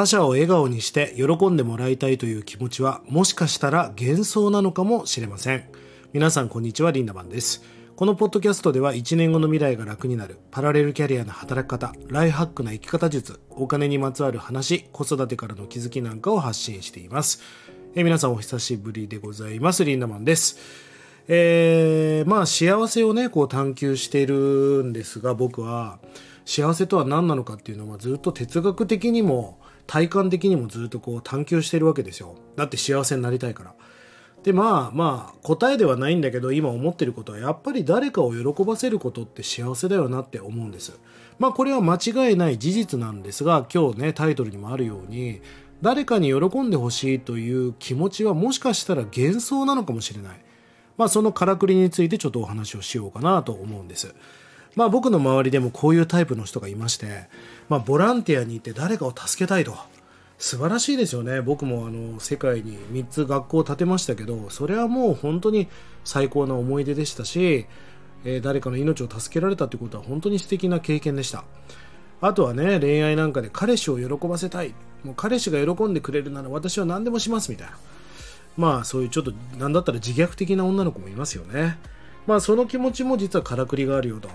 他者を笑顔にして喜んでもらいたいという気持ちはもしかしたら幻想なのかもしれません。皆さんこんにちはリンダマンです。このポッドキャストでは1年後の未来が楽になるパラレルキャリアの働き方ライフハックな生き方術お金にまつわる話子育てからの気づきなんかを発信しています。え皆さんお久しぶりでございますリンダマンです。えー、まあ幸せをねこう探求しているんですが僕は幸せとは何なのかっていうのはずっと哲学的にも体感的にもずっとこう探求してるわけですよだって幸せになりたいから。でまあまあ答えではないんだけど今思ってることはやっぱり誰かを喜ばせることって幸せだよなって思うんです。まあこれは間違いない事実なんですが今日ねタイトルにもあるように誰かに喜んでほしいという気持ちはもしかしたら幻想なのかもしれない。まあそのからくりについてちょっとお話をしようかなと思うんです。まあ僕の周りでもこういうタイプの人がいまして、まあボランティアに行って誰かを助けたいと。素晴らしいですよね。僕もあの世界に3つ学校を建てましたけど、それはもう本当に最高な思い出でしたし、えー、誰かの命を助けられたということは本当に素敵な経験でした。あとはね、恋愛なんかで彼氏を喜ばせたい。もう彼氏が喜んでくれるなら私は何でもしますみたいな。まあそういうちょっと何だったら自虐的な女の子もいますよね。まあその気持ちも実はからくりがあるよと。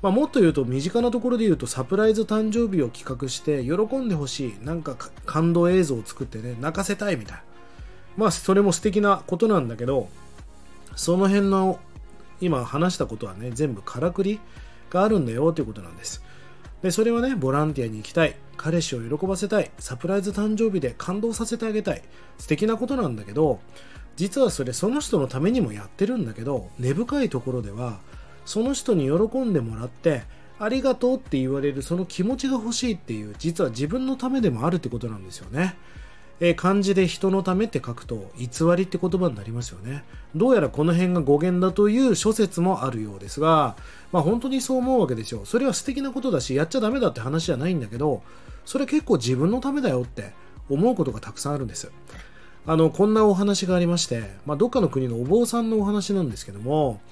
まあ、もっと言うと身近なところで言うとサプライズ誕生日を企画して喜んでほしいなんか感動映像を作ってね泣かせたいみたいな。まあそれも素敵なことなんだけどその辺の今話したことはね全部からくりがあるんだよということなんです。でそれはねボランティアに行きたい。彼氏を喜ばせたい。サプライズ誕生日で感動させてあげたい。素敵なことなんだけど実はそれその人のためにもやってるんだけど根深いところではその人に喜んでもらってありがとうって言われるその気持ちが欲しいっていう実は自分のためでもあるってことなんですよね。えー、漢字で人のためって書くと偽りって言葉になりますよね。どうやらこの辺が語源だという諸説もあるようですが、まあ本当にそう思うわけですよ。それは素敵なことだし、やっちゃダメだって話じゃないんだけど、それ結構自分のためだよって思うことがたくさんあるんです。あの、こんなお話がありまして、まあどっかの国のお坊さんのお話なんですけども、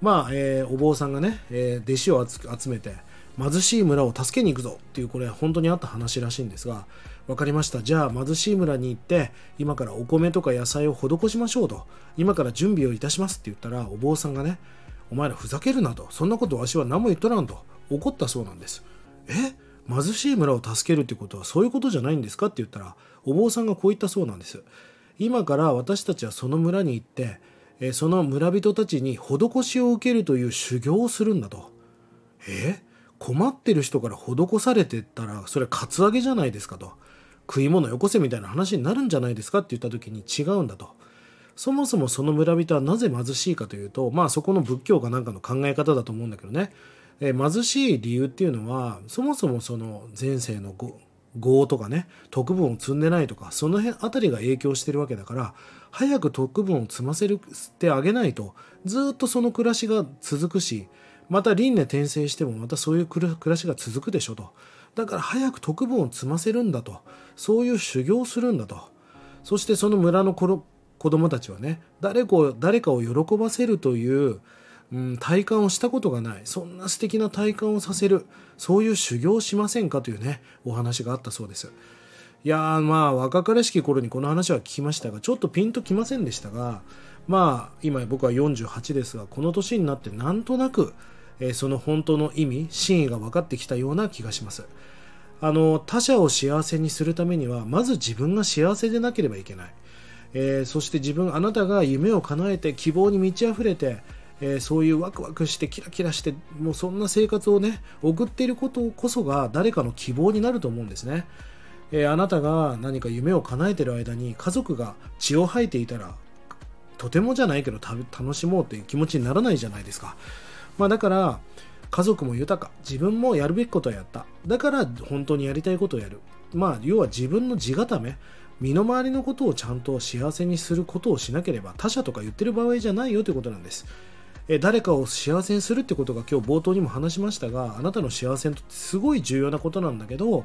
まあ、えー、お坊さんがね、えー、弟子を集めて、貧しい村を助けに行くぞっていうこれ本当にあった話らしいんですが分かりました。じゃあ貧しい村に行って今からお米とか野菜を施しましょうと今から準備をいたしますって言ったらお坊さんがねお前らふざけるなとそんなことわしは何も言っとらんと怒ったそうなんです。え？貧しい村を助けるってことはそういうことじゃないんですか？って言ったらお坊さんがこう言ったそうなんです。今から私たちはその村に行ってその村人たちに施しを受けるという修行をするんだと。え困ってる人から施されてったらそれカツアゲじゃないですかと。食い物よこせみたいな話になるんじゃないですかって言った時に違うんだと。そもそもその村人はなぜ貧しいかというと、まあそこの仏教かなんかの考え方だと思うんだけどね。え貧しい理由っていうのは、そもそもその前世の業とかね、特分を積んでないとか、その辺あたりが影響してるわけだから、早く特分を積ませるってあげないと。ずっとその暮らしが続くしまた輪廻転生してもまたそういう暮らしが続くでしょと。だから早く特分を積ませるんだと。そういう修行をするんだと。そしてその村の子供たちはね誰かを誰かを喜ばせるという、うん、体感をしたことがない。そんな素敵な体感をさせる。そういう修行をしませんかというねお話があったそうです。いやまあ若かりしき頃にこの話は聞きましたがちょっとピンときませんでしたがまあ今僕は48ですがこの年になってなんとなく、えー、その本当の意味真意が分かってきたような気がします。あの他者を幸せにするためにはまず自分が幸せでなければいけない、えー、そして自分あなたが夢を叶えて希望に満ち溢れてえー、そういうワクワクしてキラキラしてもうそんな生活をね送っていることこそが誰かの希望になると思うんですね。えー、あなたが何か夢を叶えてる間に家族が血を吐いていたらとてもじゃないけど楽しもうという気持ちにならないじゃないですか、まあ、だから家族も豊か。自分もやるべきことをやった。だから本当にやりたいことをやる。まあ要は自分の地固め。身の回りのことをちゃんと幸せにすることをしなければ他者とか言ってる場合じゃないよということなんです。え誰かを幸せにするってことが今日冒頭にも話しましたがあなたの幸せにとってすごい重要なことなんだけど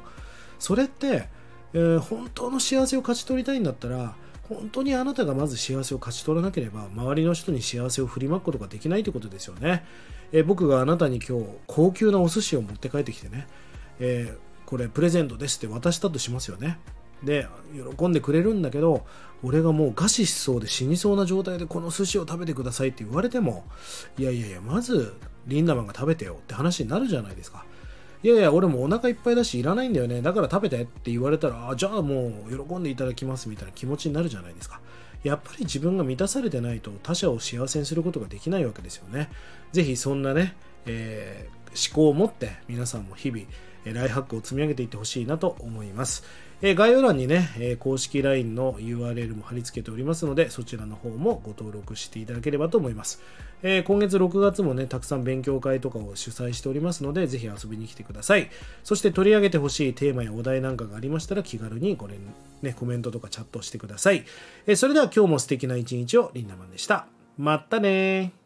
それって、えー、本当の幸せを勝ち取りたいんだったら本当にあなたがまず幸せを勝ち取らなければ周りの人に幸せを振りまくことができないということですよね、えー、僕があなたに今日高級なお寿司を持って帰ってきてね、えー、これプレゼントですって渡したとしますよね。で喜んでくれるんだけど俺がもう餓死しそうで死にそうな状態でこの寿司を食べてくださいって言われてもいやいやいやまずリンダマンが食べてよって話になるじゃないですか。いやいや俺もお腹いっぱいだしいらないんだよね。だから食べてって言われたらあじゃあもう喜んでいただきますみたいな気持ちになるじゃないですか。やっぱり自分が満たされてないと他者を幸せにすることができないわけですよね。ぜひそんなね、えー、思考を持って皆さんも日々ライハックを積み上げていってほしいなと思いますえ概要欄にね、え公式 LINE の URL も貼り付けておりますので、そちらの方もご登録していただければと思います。え今月6月もね、たくさん勉強会とかを主催しておりますので、ぜひ遊びに来てください。そして取り上げてほしいテーマやお題なんかがありましたら、気軽にこれ、ね、コメントとかチャットしてください。えそれでは今日も素敵な一日をリンダマンでした。またね